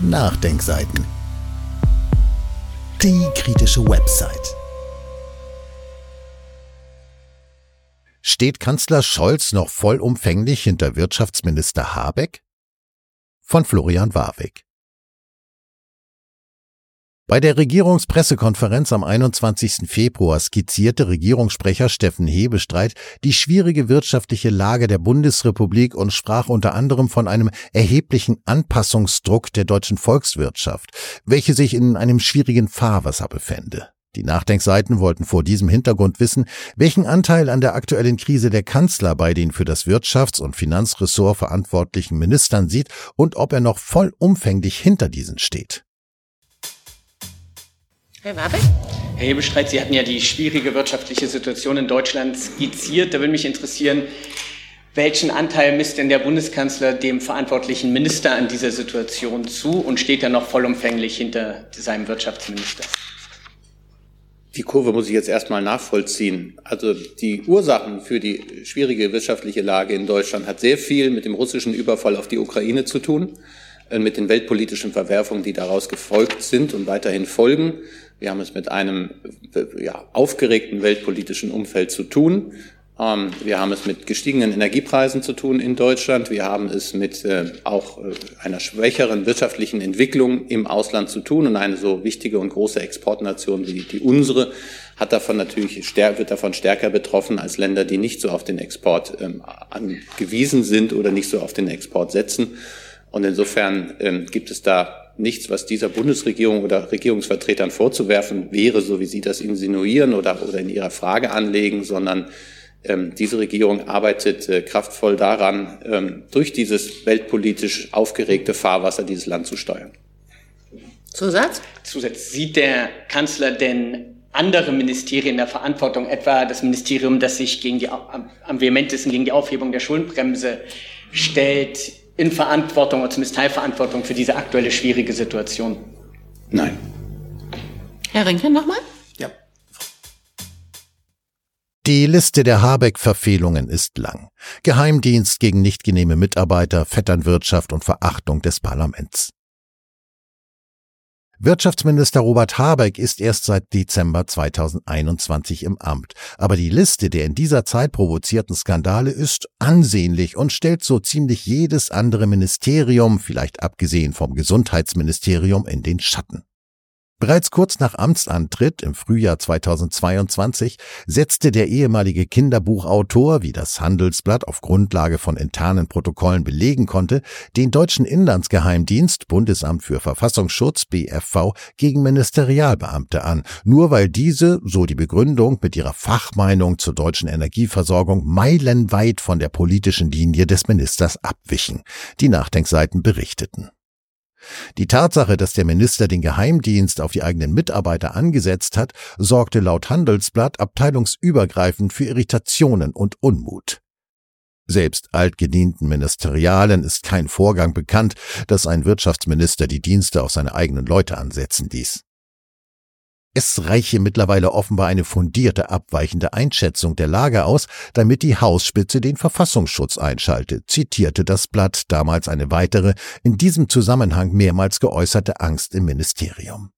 Nachdenkseiten. Die kritische Website. Steht Kanzler Scholz noch vollumfänglich hinter Wirtschaftsminister Habeck? Von Florian Warwick. Bei der Regierungspressekonferenz am 21. Februar skizzierte Regierungssprecher Steffen Hebestreit die schwierige wirtschaftliche Lage der Bundesrepublik und sprach unter anderem von einem erheblichen Anpassungsdruck der deutschen Volkswirtschaft, welche sich in einem schwierigen Fahrwasser befände. Die Nachdenkseiten wollten vor diesem Hintergrund wissen, welchen Anteil an der aktuellen Krise der Kanzler bei den für das Wirtschafts- und Finanzressort verantwortlichen Ministern sieht und ob er noch vollumfänglich hinter diesen steht. Herr Warbeck? Herr Hebestreit, Sie hatten ja die schwierige wirtschaftliche Situation in Deutschland skizziert. Da würde mich interessieren, welchen Anteil misst denn der Bundeskanzler dem verantwortlichen Minister an dieser Situation zu und steht er noch vollumfänglich hinter seinem Wirtschaftsminister? Die Kurve muss ich jetzt erstmal nachvollziehen. Also die Ursachen für die schwierige wirtschaftliche Lage in Deutschland hat sehr viel mit dem russischen Überfall auf die Ukraine zu tun, äh, mit den weltpolitischen Verwerfungen, die daraus gefolgt sind und weiterhin folgen. Wir haben es mit einem ja, aufgeregten weltpolitischen Umfeld zu tun. Ähm, wir haben es mit gestiegenen Energiepreisen zu tun in Deutschland. Wir haben es mit äh, auch äh, einer schwächeren wirtschaftlichen Entwicklung im Ausland zu tun. Und eine so wichtige und große Exportnation wie die unsere hat davon natürlich wird davon stärker betroffen als Länder, die nicht so auf den Export ähm, angewiesen sind oder nicht so auf den Export setzen. Und insofern ähm, gibt es da nichts, was dieser Bundesregierung oder Regierungsvertretern vorzuwerfen wäre, so wie Sie das insinuieren oder, oder in Ihrer Frage anlegen, sondern ähm, diese Regierung arbeitet äh, kraftvoll daran, ähm, durch dieses weltpolitisch aufgeregte Fahrwasser dieses Land zu steuern. Zusatz? Zusatz. Sieht der Kanzler denn andere Ministerien in der Verantwortung, etwa das Ministerium, das sich gegen die, am, am vehementesten gegen die Aufhebung der Schuldenbremse stellt, in Verantwortung oder zumindest Teilverantwortung für diese aktuelle schwierige Situation? Nein. Herr Rinke nochmal? Ja. Die Liste der Habeck-Verfehlungen ist lang. Geheimdienst gegen nicht genehme Mitarbeiter, Vetternwirtschaft und Verachtung des Parlaments. Wirtschaftsminister Robert Habeck ist erst seit Dezember 2021 im Amt, aber die Liste der in dieser Zeit provozierten Skandale ist ansehnlich und stellt so ziemlich jedes andere Ministerium, vielleicht abgesehen vom Gesundheitsministerium, in den Schatten. Bereits kurz nach Amtsantritt im Frühjahr 2022 setzte der ehemalige Kinderbuchautor, wie das Handelsblatt auf Grundlage von internen Protokollen belegen konnte, den deutschen Inlandsgeheimdienst Bundesamt für Verfassungsschutz BFV gegen Ministerialbeamte an, nur weil diese, so die Begründung, mit ihrer Fachmeinung zur deutschen Energieversorgung meilenweit von der politischen Linie des Ministers abwichen, die Nachdenkseiten berichteten. Die Tatsache, dass der Minister den Geheimdienst auf die eigenen Mitarbeiter angesetzt hat, sorgte laut Handelsblatt abteilungsübergreifend für Irritationen und Unmut. Selbst altgedienten Ministerialen ist kein Vorgang bekannt, dass ein Wirtschaftsminister die Dienste auf seine eigenen Leute ansetzen ließ. Es reiche mittlerweile offenbar eine fundierte abweichende Einschätzung der Lage aus, damit die Hausspitze den Verfassungsschutz einschalte, zitierte das Blatt damals eine weitere, in diesem Zusammenhang mehrmals geäußerte Angst im Ministerium.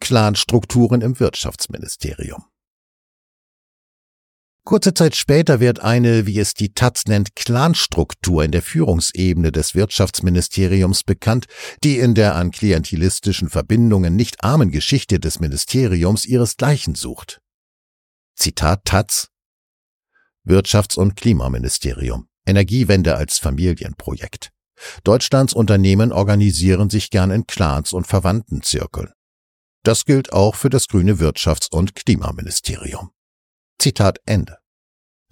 Clanstrukturen im Wirtschaftsministerium Kurze Zeit später wird eine, wie es die Taz nennt, Clanstruktur in der Führungsebene des Wirtschaftsministeriums bekannt, die in der an klientelistischen Verbindungen nicht armen Geschichte des Ministeriums ihresgleichen sucht. Zitat Taz Wirtschafts- und Klimaministerium Energiewende als Familienprojekt. Deutschlands Unternehmen organisieren sich gern in Clans und Verwandtenzirkeln. Das gilt auch für das grüne Wirtschafts- und Klimaministerium. Zitat Ende.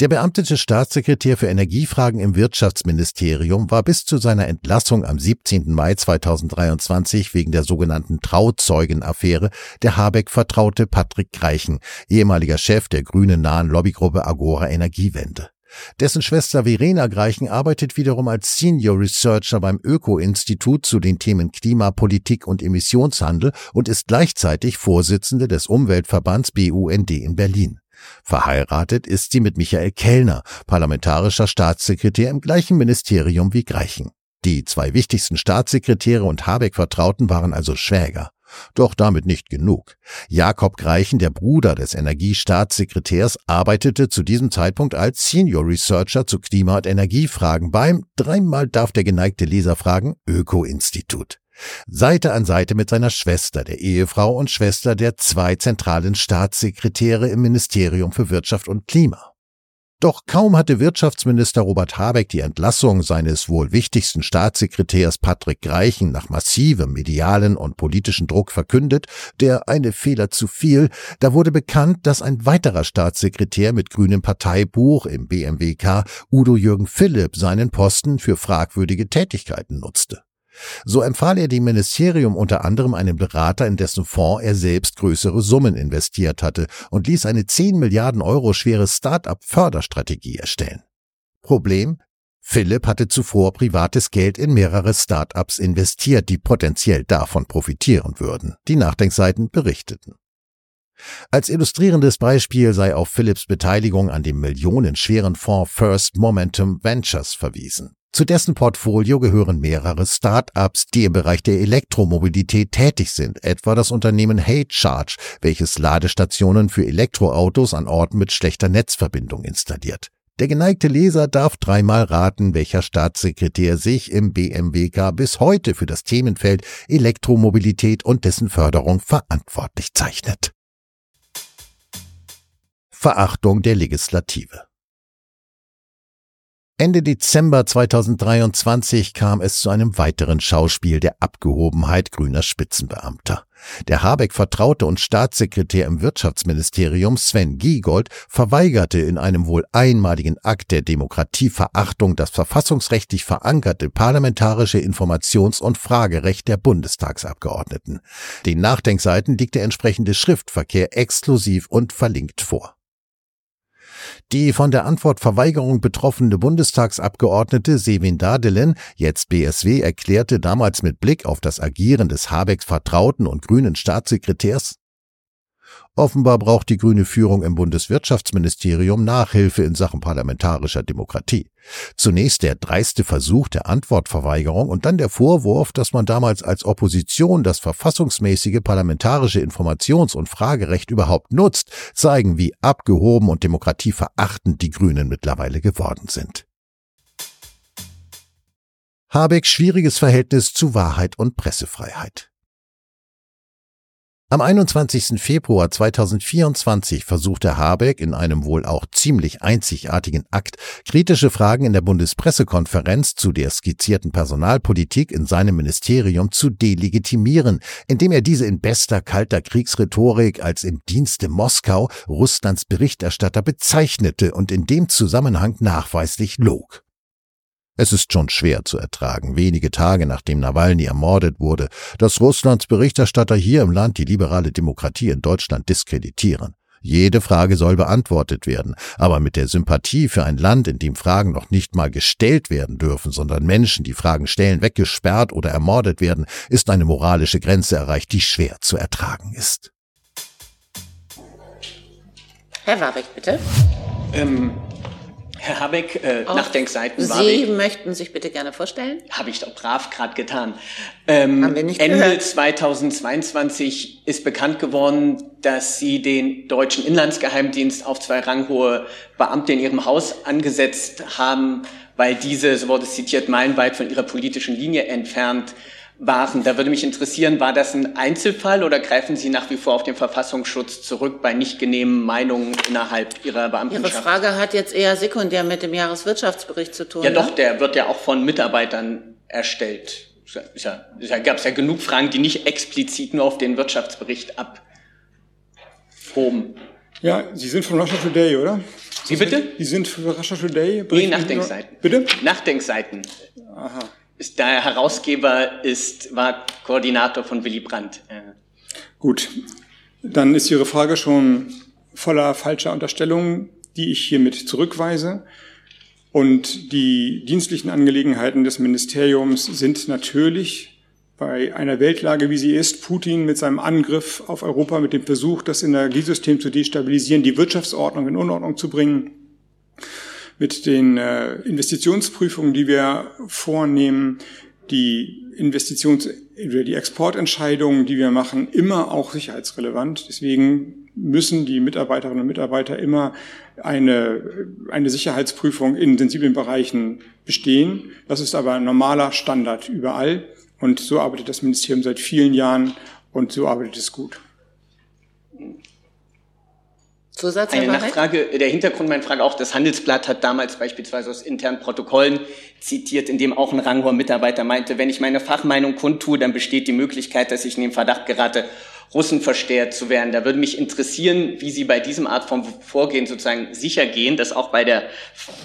Der beamtete Staatssekretär für Energiefragen im Wirtschaftsministerium war bis zu seiner Entlassung am 17. Mai 2023 wegen der sogenannten Trauzeugenaffäre der Habeck vertraute Patrick Greichen, ehemaliger Chef der grünen nahen Lobbygruppe Agora Energiewende. Dessen Schwester Verena Greichen arbeitet wiederum als Senior Researcher beim Öko-Institut zu den Themen Klimapolitik und Emissionshandel und ist gleichzeitig Vorsitzende des Umweltverbands BUND in Berlin. Verheiratet ist sie mit Michael Kellner, parlamentarischer Staatssekretär im gleichen Ministerium wie Greichen. Die zwei wichtigsten Staatssekretäre und Habeck-Vertrauten waren also Schwäger. Doch damit nicht genug. Jakob Greichen, der Bruder des Energiestaatssekretärs, arbeitete zu diesem Zeitpunkt als Senior Researcher zu Klima- und Energiefragen beim, dreimal darf der geneigte Leser fragen, Öko-Institut. Seite an Seite mit seiner Schwester, der Ehefrau und Schwester der zwei zentralen Staatssekretäre im Ministerium für Wirtschaft und Klima. Doch kaum hatte Wirtschaftsminister Robert Habeck die Entlassung seines wohl wichtigsten Staatssekretärs Patrick Greichen nach massivem medialen und politischen Druck verkündet, der eine Fehler zu viel, da wurde bekannt, dass ein weiterer Staatssekretär mit grünem Parteibuch im BMWK, Udo Jürgen Philipp, seinen Posten für fragwürdige Tätigkeiten nutzte. So empfahl er dem Ministerium unter anderem einen Berater, in dessen Fonds er selbst größere Summen investiert hatte und ließ eine 10 Milliarden Euro schwere Start-up-Förderstrategie erstellen. Problem? Philipp hatte zuvor privates Geld in mehrere Start-ups investiert, die potenziell davon profitieren würden. Die Nachdenkseiten berichteten. Als illustrierendes Beispiel sei auf Philipps Beteiligung an dem millionenschweren Fonds First Momentum Ventures verwiesen. Zu dessen Portfolio gehören mehrere Start-ups, die im Bereich der Elektromobilität tätig sind, etwa das Unternehmen HeyCharge, welches Ladestationen für Elektroautos an Orten mit schlechter Netzverbindung installiert. Der geneigte Leser darf dreimal raten, welcher Staatssekretär sich im BMWK bis heute für das Themenfeld Elektromobilität und dessen Förderung verantwortlich zeichnet. Verachtung der Legislative Ende Dezember 2023 kam es zu einem weiteren Schauspiel der Abgehobenheit grüner Spitzenbeamter. Der Habeck-Vertraute und Staatssekretär im Wirtschaftsministerium Sven Giegold verweigerte in einem wohl einmaligen Akt der Demokratieverachtung das verfassungsrechtlich verankerte parlamentarische Informations- und Fragerecht der Bundestagsabgeordneten. Den Nachdenkseiten liegt der entsprechende Schriftverkehr exklusiv und verlinkt vor. Die von der Antwortverweigerung betroffene Bundestagsabgeordnete Sevin Dadelen, jetzt BSW, erklärte damals mit Blick auf das Agieren des Habecks Vertrauten und grünen Staatssekretärs, Offenbar braucht die grüne Führung im Bundeswirtschaftsministerium Nachhilfe in Sachen parlamentarischer Demokratie. Zunächst der dreiste Versuch der Antwortverweigerung und dann der Vorwurf, dass man damals als Opposition das verfassungsmäßige parlamentarische Informations- und Fragerecht überhaupt nutzt, zeigen, wie abgehoben und demokratieverachtend die Grünen mittlerweile geworden sind. Habecks schwieriges Verhältnis zu Wahrheit und Pressefreiheit. Am 21. Februar 2024 versuchte Habeck in einem wohl auch ziemlich einzigartigen Akt kritische Fragen in der Bundespressekonferenz zu der skizzierten Personalpolitik in seinem Ministerium zu delegitimieren, indem er diese in bester kalter Kriegsrhetorik als im Dienste Moskau Russlands Berichterstatter bezeichnete und in dem Zusammenhang nachweislich log. Es ist schon schwer zu ertragen, wenige Tage nachdem Nawalny ermordet wurde, dass Russlands Berichterstatter hier im Land die liberale Demokratie in Deutschland diskreditieren. Jede Frage soll beantwortet werden, aber mit der Sympathie für ein Land, in dem Fragen noch nicht mal gestellt werden dürfen, sondern Menschen, die Fragen stellen, weggesperrt oder ermordet werden, ist eine moralische Grenze erreicht, die schwer zu ertragen ist. Herr Warwick, bitte. Ähm, Herr Habeck, äh, Nachdenkseiten. Sie Warwick. möchten sich bitte gerne vorstellen? Habe ich doch brav gerade getan. Ähm, Haben wir nicht Ende gehört. 2022 ist bekannt geworden, dass Sie den deutschen Inlandsgeheimdienst auf zwei ranghohe Beamte in Ihrem Haus angesetzt haben, weil diese, so wurde es zitiert, meilenweit von ihrer politischen Linie entfernt waren. Da würde mich interessieren, war das ein Einzelfall oder greifen Sie nach wie vor auf den Verfassungsschutz zurück bei nicht genehmen Meinungen innerhalb Ihrer Beamtenschaft? Ihre Frage hat jetzt eher sekundär mit dem Jahreswirtschaftsbericht zu tun. Ja, doch, ne? der wird ja auch von Mitarbeitern erstellt. Ist ja, ja, gab es ja genug Fragen, die nicht explizit nur auf den Wirtschaftsbericht abhoben. Ja, Sie sind von Russia Today, oder? Sie bitte? Sie sind von Russia Today? Nee, Nachdenkseiten. Bitte? Nachdenkseiten. Aha der Herausgeber ist, war Koordinator von Willy Brandt. Gut, dann ist Ihre Frage schon voller falscher Unterstellungen, die ich hiermit zurückweise. Und die dienstlichen Angelegenheiten des Ministeriums sind natürlich bei einer Weltlage, wie sie ist, Putin mit seinem Angriff auf Europa, mit dem Versuch, das Energiesystem zu destabilisieren, die Wirtschaftsordnung in Unordnung zu bringen, mit den äh, Investitionsprüfungen, die wir vornehmen, die Investitions- oder die Exportentscheidungen, die wir machen, immer auch sicherheitsrelevant. Deswegen müssen die Mitarbeiterinnen und Mitarbeiter immer eine, eine Sicherheitsprüfung in sensiblen Bereichen bestehen. Das ist aber ein normaler Standard überall. Und so arbeitet das Ministerium seit vielen Jahren und so arbeitet es gut. Eine Nachfrage, der Hintergrund meiner Frage auch, das Handelsblatt hat damals beispielsweise aus internen Protokollen zitiert, in dem auch ein ranghoher Mitarbeiter meinte, wenn ich meine Fachmeinung kundtue, dann besteht die Möglichkeit, dass ich in den Verdacht gerate, Russenversteher zu werden. Da würde mich interessieren, wie Sie bei diesem Art von Vorgehen sozusagen sicher gehen, dass auch bei der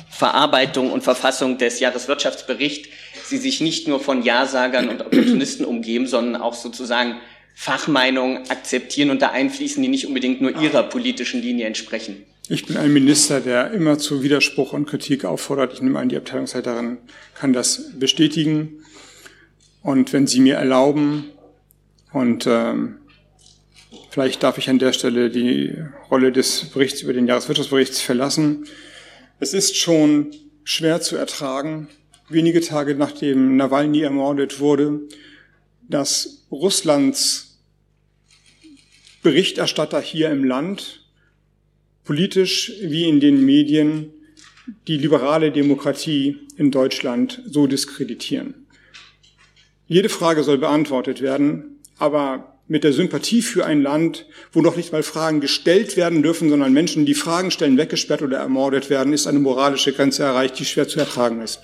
Verarbeitung und Verfassung des Jahreswirtschaftsberichts Sie sich nicht nur von Ja-Sagern und Opportunisten umgeben, sondern auch sozusagen Fachmeinungen akzeptieren und da einfließen, die nicht unbedingt nur ihrer politischen Linie entsprechen. Ich bin ein Minister, der immer zu Widerspruch und Kritik auffordert. Ich nehme an, die Abteilungsleiterin kann das bestätigen. Und wenn Sie mir erlauben, und ähm, vielleicht darf ich an der Stelle die Rolle des Berichts über den Jahreswirtschaftsbericht verlassen. Es ist schon schwer zu ertragen, wenige Tage nachdem Nawalny ermordet wurde, dass Russlands Berichterstatter hier im Land politisch wie in den Medien die liberale Demokratie in Deutschland so diskreditieren. Jede Frage soll beantwortet werden, aber mit der Sympathie für ein Land, wo noch nicht mal Fragen gestellt werden dürfen, sondern Menschen, die Fragen stellen, weggesperrt oder ermordet werden, ist eine moralische Grenze erreicht, die schwer zu ertragen ist.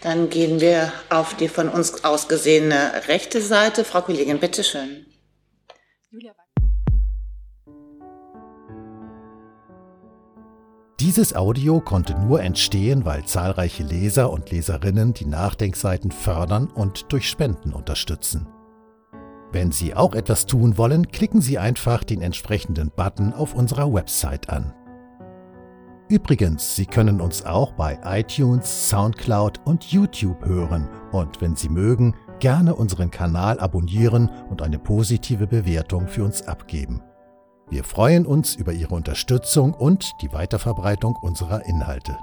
Dann gehen wir auf die von uns ausgesehene rechte Seite. Frau Kollegin, bitteschön. Dieses Audio konnte nur entstehen, weil zahlreiche Leser und Leserinnen die Nachdenkseiten fördern und durch Spenden unterstützen. Wenn Sie auch etwas tun wollen, klicken Sie einfach den entsprechenden Button auf unserer Website an. Übrigens, Sie können uns auch bei iTunes, SoundCloud und YouTube hören und wenn Sie mögen, gerne unseren Kanal abonnieren und eine positive Bewertung für uns abgeben. Wir freuen uns über Ihre Unterstützung und die Weiterverbreitung unserer Inhalte.